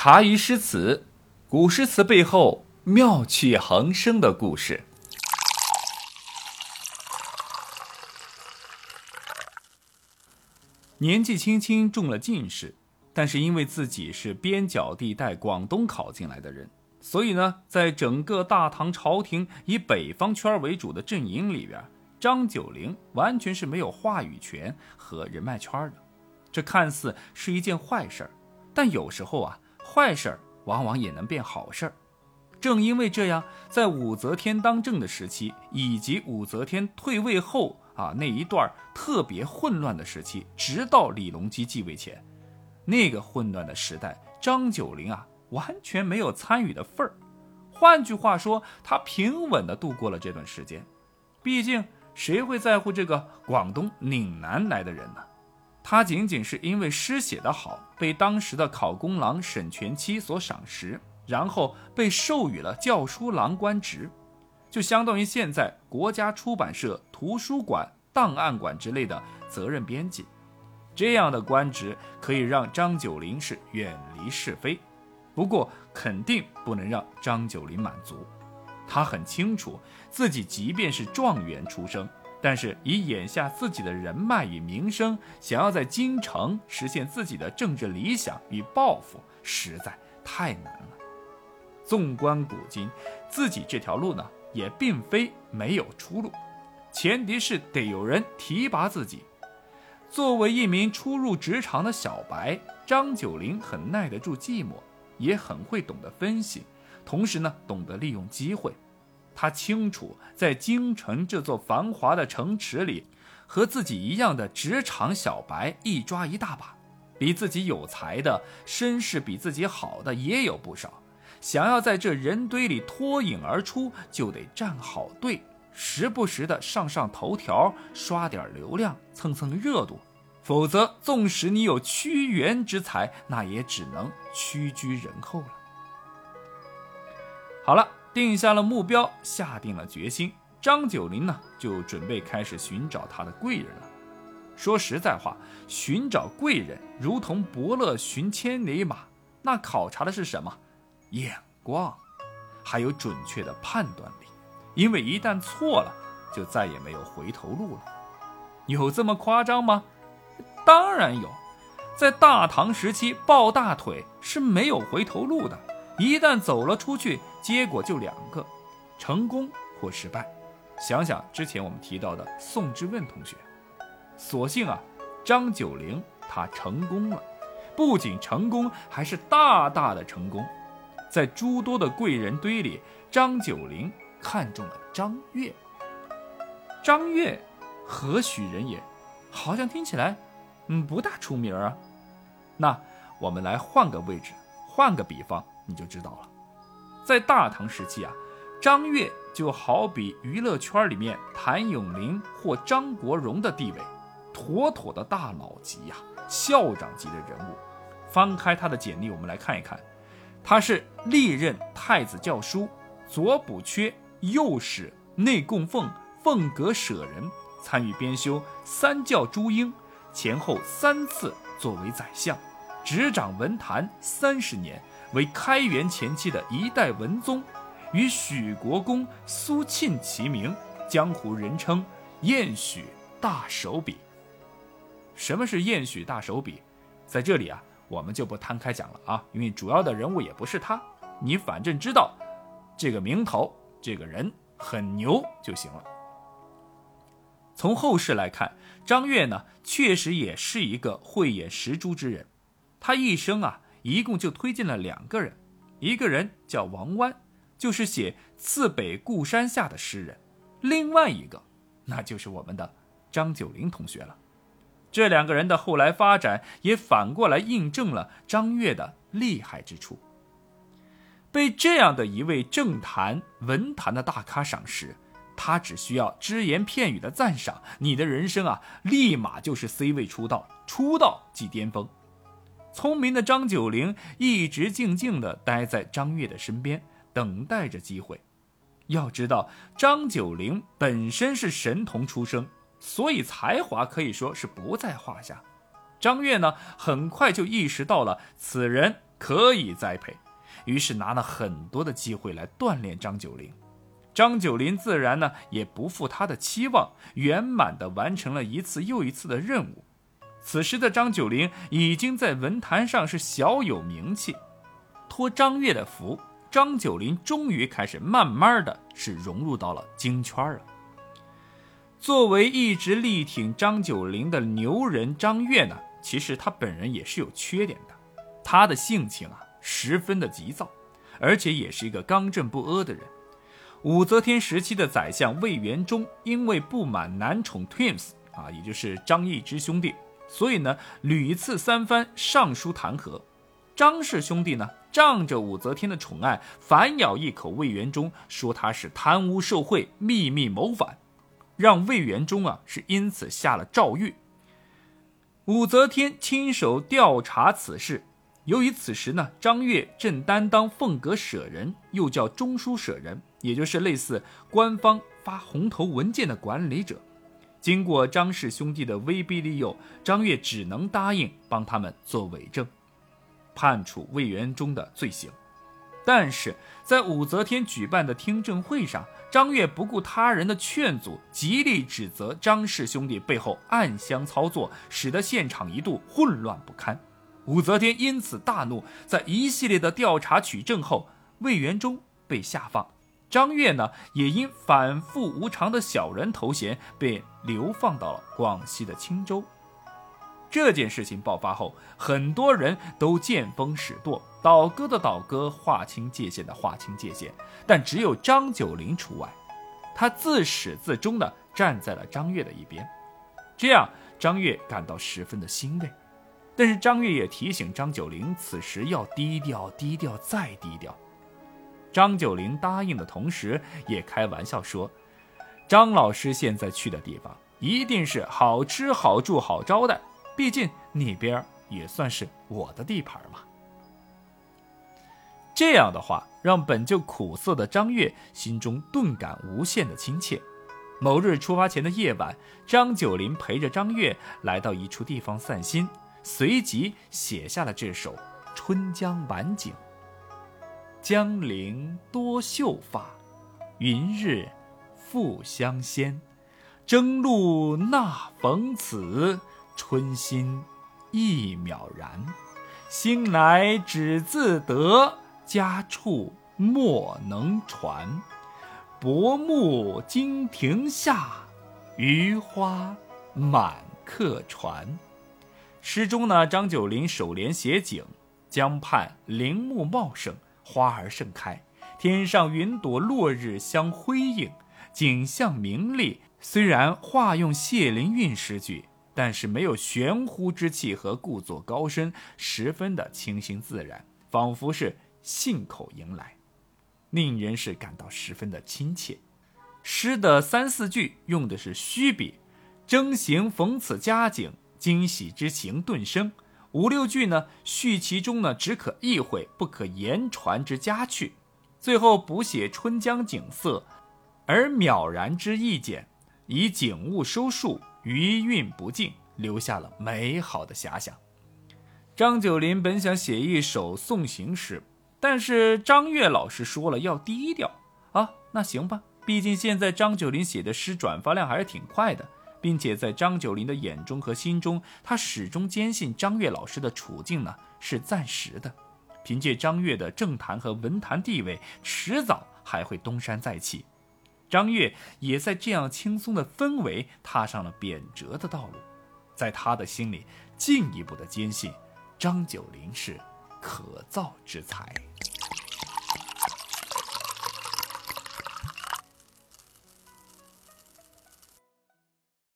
茶余诗词，古诗词背后妙趣横生的故事。年纪轻轻中了进士，但是因为自己是边角地带广东考进来的人，所以呢，在整个大唐朝廷以北方圈为主的阵营里边，张九龄完全是没有话语权和人脉圈的。这看似是一件坏事儿，但有时候啊，坏事儿往往也能变好事儿。正因为这样，在武则天当政的时期，以及武则天退位后。啊，那一段特别混乱的时期，直到李隆基继位前，那个混乱的时代，张九龄啊完全没有参与的份儿。换句话说，他平稳地度过了这段时间。毕竟，谁会在乎这个广东岭南来的人呢？他仅仅是因为诗写得好，被当时的考功郎沈全期所赏识，然后被授予了教书郎官职。就相当于现在国家出版社图书馆档案馆之类的责任编辑，这样的官职可以让张九龄是远离是非。不过肯定不能让张九龄满足，他很清楚自己即便是状元出生，但是以眼下自己的人脉与名声，想要在京城实现自己的政治理想与抱负，实在太难了。纵观古今，自己这条路呢？也并非没有出路，前提是得有人提拔自己。作为一名初入职场的小白，张九龄很耐得住寂寞，也很会懂得分析，同时呢，懂得利用机会。他清楚，在京城这座繁华的城池里，和自己一样的职场小白一抓一大把，比自己有才的、身世比自己好的也有不少。想要在这人堆里脱颖而出，就得站好队，时不时的上上头条，刷点流量，蹭蹭热度。否则，纵使你有屈原之才，那也只能屈居人后了。好了，定下了目标，下定了决心，张九龄呢，就准备开始寻找他的贵人了。说实在话，寻找贵人如同伯乐寻千里马，那考察的是什么？眼光，还有准确的判断力，因为一旦错了，就再也没有回头路了。有这么夸张吗？当然有，在大唐时期抱大腿是没有回头路的，一旦走了出去，结果就两个：成功或失败。想想之前我们提到的宋之问同学，所幸啊，张九龄他成功了，不仅成功，还是大大的成功。在诸多的贵人堆里，张九龄看中了张悦。张悦何许人也？好像听起来，嗯，不大出名啊。那我们来换个位置，换个比方，你就知道了。在大唐时期啊，张悦就好比娱乐圈里面谭咏麟或张国荣的地位，妥妥的大佬级呀，校长级的人物。翻开他的简历，我们来看一看。他是历任太子教书、左补阙、右史、内供奉、凤阁舍人，参与编修《三教诸英》，前后三次作为宰相，执掌文坛三十年，为开元前期的一代文宗，与许国公苏沁齐名，江湖人称“晏许大手笔”。什么是晏许大手笔？在这里啊。我们就不摊开讲了啊，因为主要的人物也不是他，你反正知道这个名头，这个人很牛就行了。从后世来看，张悦呢确实也是一个慧眼识珠之人，他一生啊一共就推荐了两个人，一个人叫王湾，就是写《次北固山下》的诗人，另外一个那就是我们的张九龄同学了。这两个人的后来发展，也反过来印证了张悦的厉害之处。被这样的一位政坛文坛的大咖赏识，他只需要只言片语的赞赏，你的人生啊，立马就是 C 位出道，出道即巅峰。聪明的张九龄一直静静地待在张悦的身边，等待着机会。要知道，张九龄本身是神童出生。所以才华可以说是不在话下。张悦呢，很快就意识到了此人可以栽培，于是拿了很多的机会来锻炼张九龄。张九龄自然呢也不负他的期望，圆满的完成了一次又一次的任务。此时的张九龄已经在文坛上是小有名气，托张悦的福，张九龄终于开始慢慢的是融入到了京圈了。作为一直力挺张九龄的牛人张悦呢，其实他本人也是有缺点的，他的性情啊十分的急躁，而且也是一个刚正不阿的人。武则天时期的宰相魏元忠因为不满男宠 Twins 啊，也就是张易之兄弟，所以呢屡次三番上书弹劾张氏兄弟呢，仗着武则天的宠爱，反咬一口魏元忠，说他是贪污受贿、秘密谋反。让魏元忠啊是因此下了诏狱，武则天亲手调查此事。由于此时呢，张悦正担当凤阁舍人，又叫中书舍人，也就是类似官方发红头文件的管理者。经过张氏兄弟的威逼利诱，张悦只能答应帮他们做伪证，判处魏元忠的罪行。但是在武则天举办的听证会上，张悦不顾他人的劝阻，极力指责张氏兄弟背后暗箱操作，使得现场一度混乱不堪。武则天因此大怒，在一系列的调查取证后，魏元忠被下放，张悦呢也因反复无常的小人头衔被流放到了广西的钦州。这件事情爆发后，很多人都见风使舵，倒戈的倒戈，划清界限的划清界限，但只有张九龄除外，他自始至终的站在了张悦的一边，这样张悦感到十分的欣慰。但是张悦也提醒张九龄，此时要低调，低调再低调。张九龄答应的同时，也开玩笑说：“张老师现在去的地方，一定是好吃好住好招待。”毕竟那边也算是我的地盘嘛。这样的话，让本就苦涩的张悦心中顿感无限的亲切。某日出发前的夜晚，张九龄陪着张悦来到一处地方散心，随即写下了这首《春江晚景》：江陵多秀发，云日复相先。征路那逢此。春心一渺然，兴来只自得，家处莫能传。薄暮金亭下，余花满客船。诗中呢，张九龄首联写景，江畔林木茂盛，花儿盛开，天上云朵落日相辉映，景象明丽。虽然化用谢灵运诗句。但是没有玄乎之气和故作高深，十分的清新自然，仿佛是信口迎来，令人是感到十分的亲切。诗的三四句用的是虚笔，征行逢此佳景，惊喜之情顿生；五六句呢，叙其中呢只可意会不可言传之佳趣；最后补写春江景色，而渺然之意简，以景物收束。余韵不尽，留下了美好的遐想。张九龄本想写一首送行诗，但是张悦老师说了要低调啊，那行吧。毕竟现在张九龄写的诗转发量还是挺快的，并且在张九龄的眼中和心中，他始终坚信张悦老师的处境呢是暂时的。凭借张悦的政坛和文坛地位，迟早还会东山再起。张悦也在这样轻松的氛围踏上了贬谪的道路，在他的心里进一步的坚信，张九龄是可造之才。